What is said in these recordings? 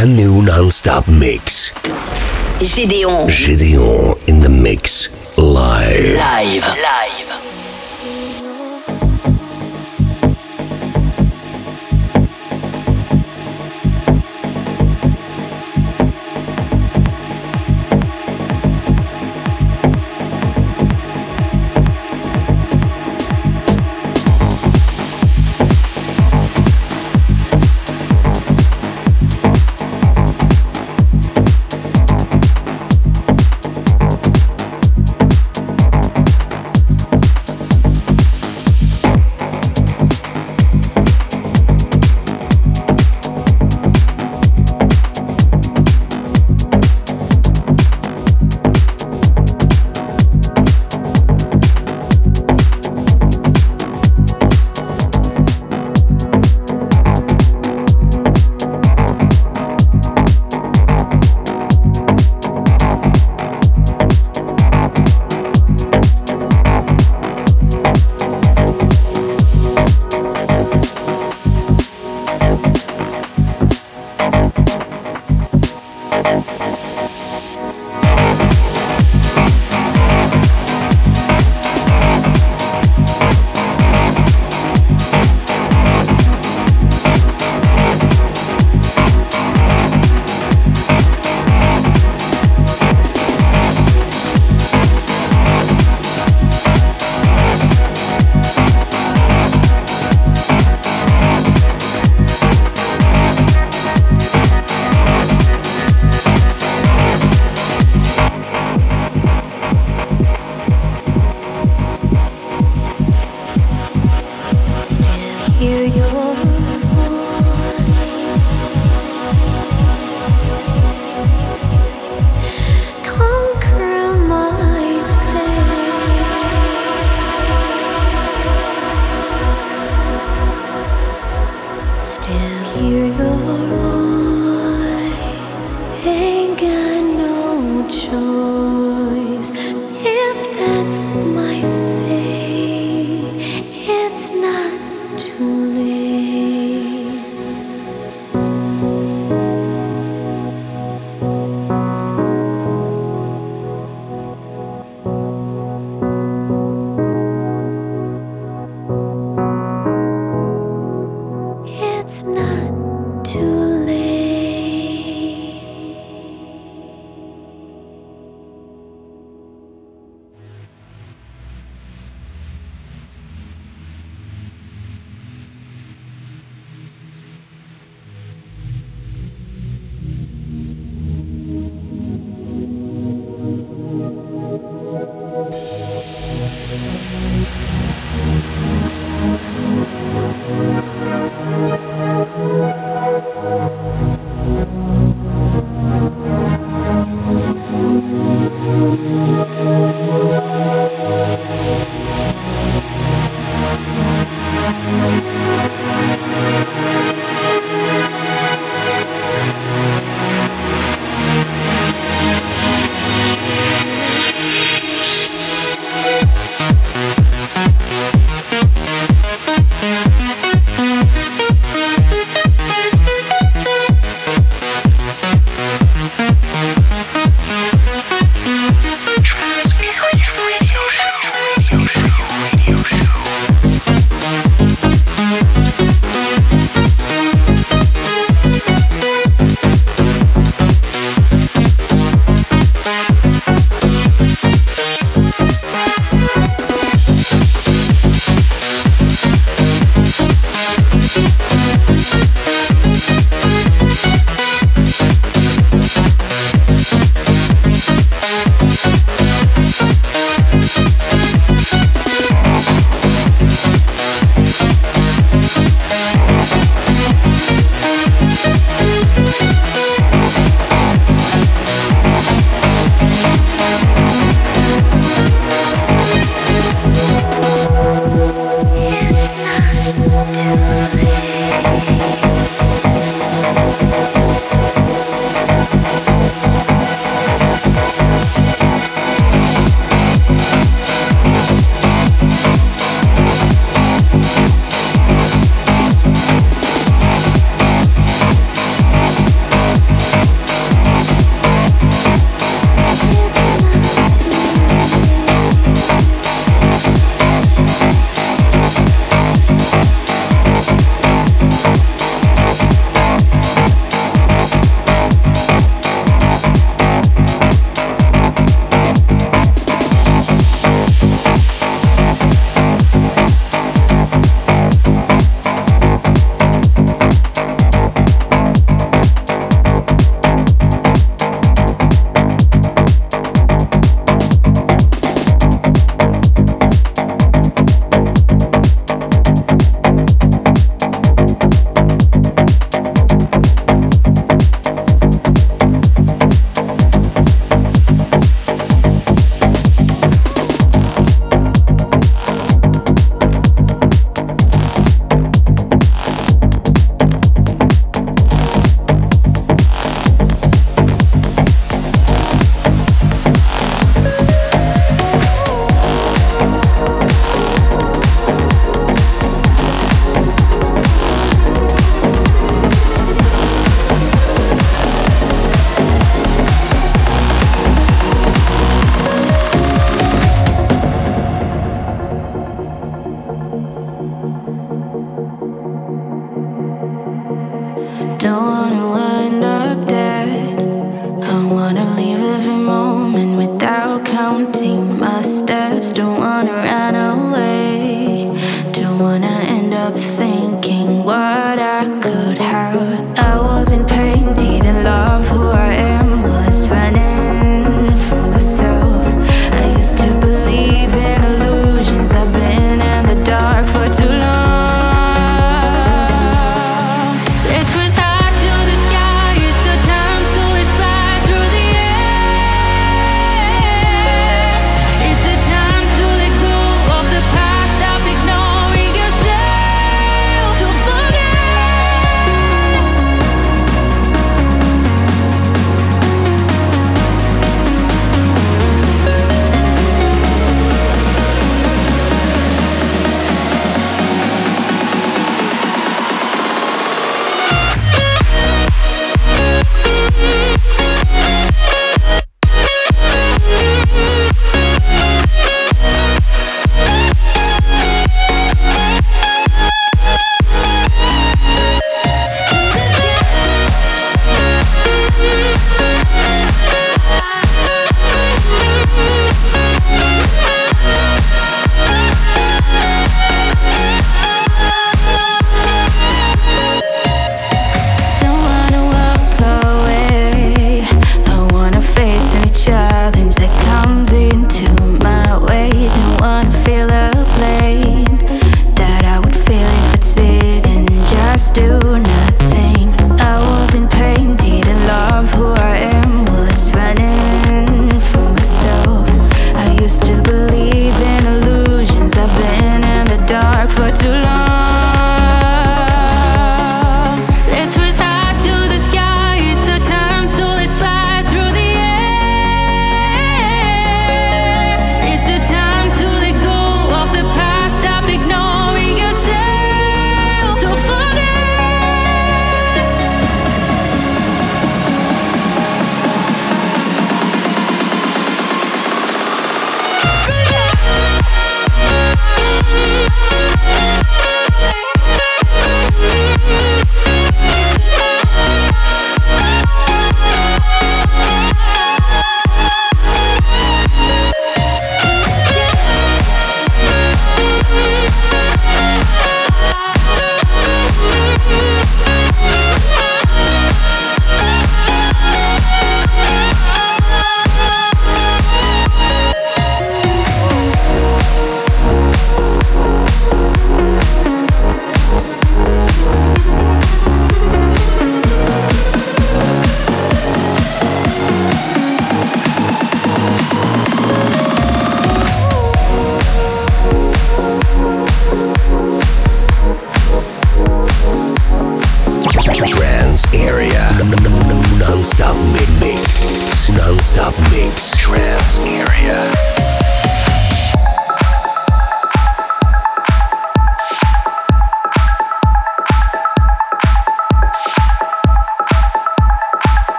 brand new non-stop mix. Gédéon. Gideon in the mix live. Live. Live.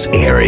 Trance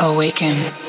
Awaken.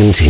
Journey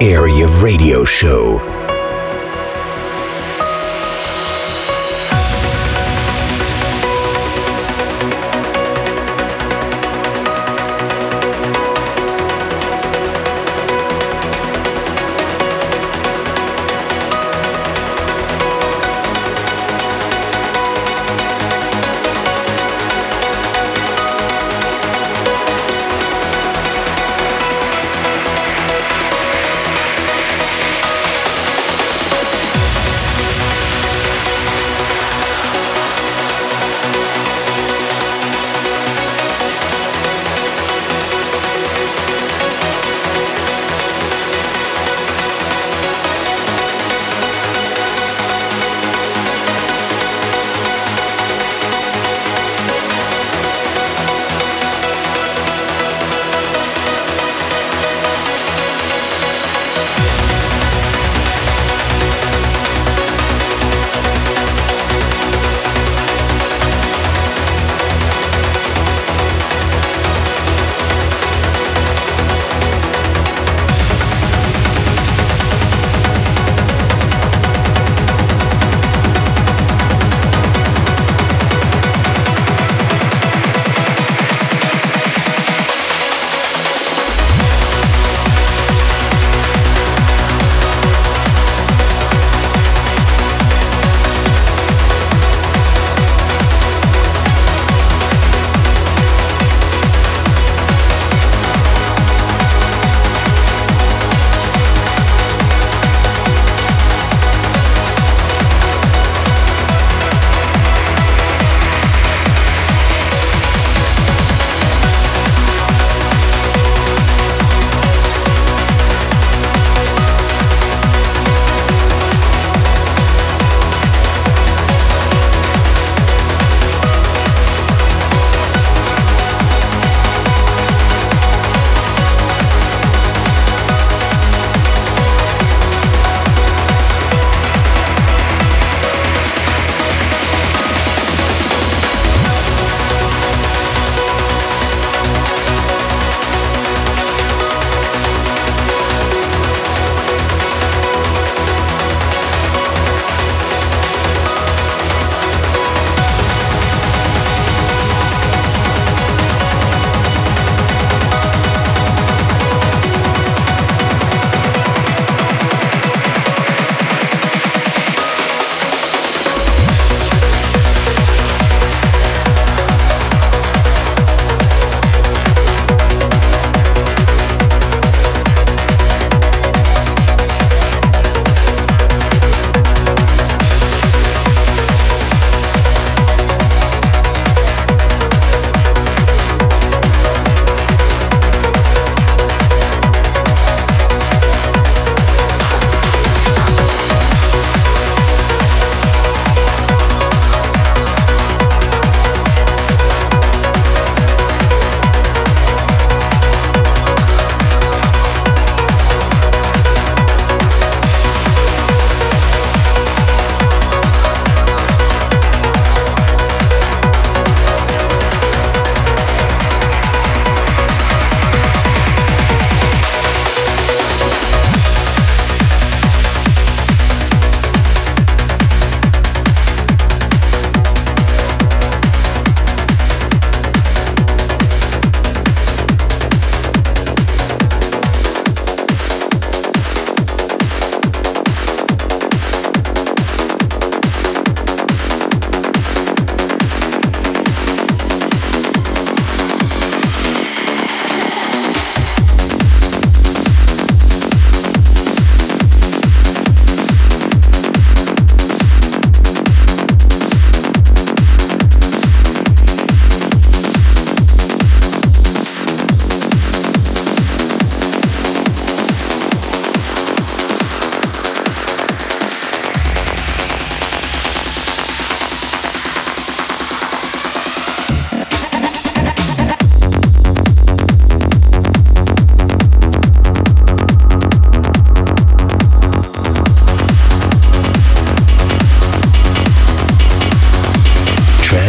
Area Radio Show.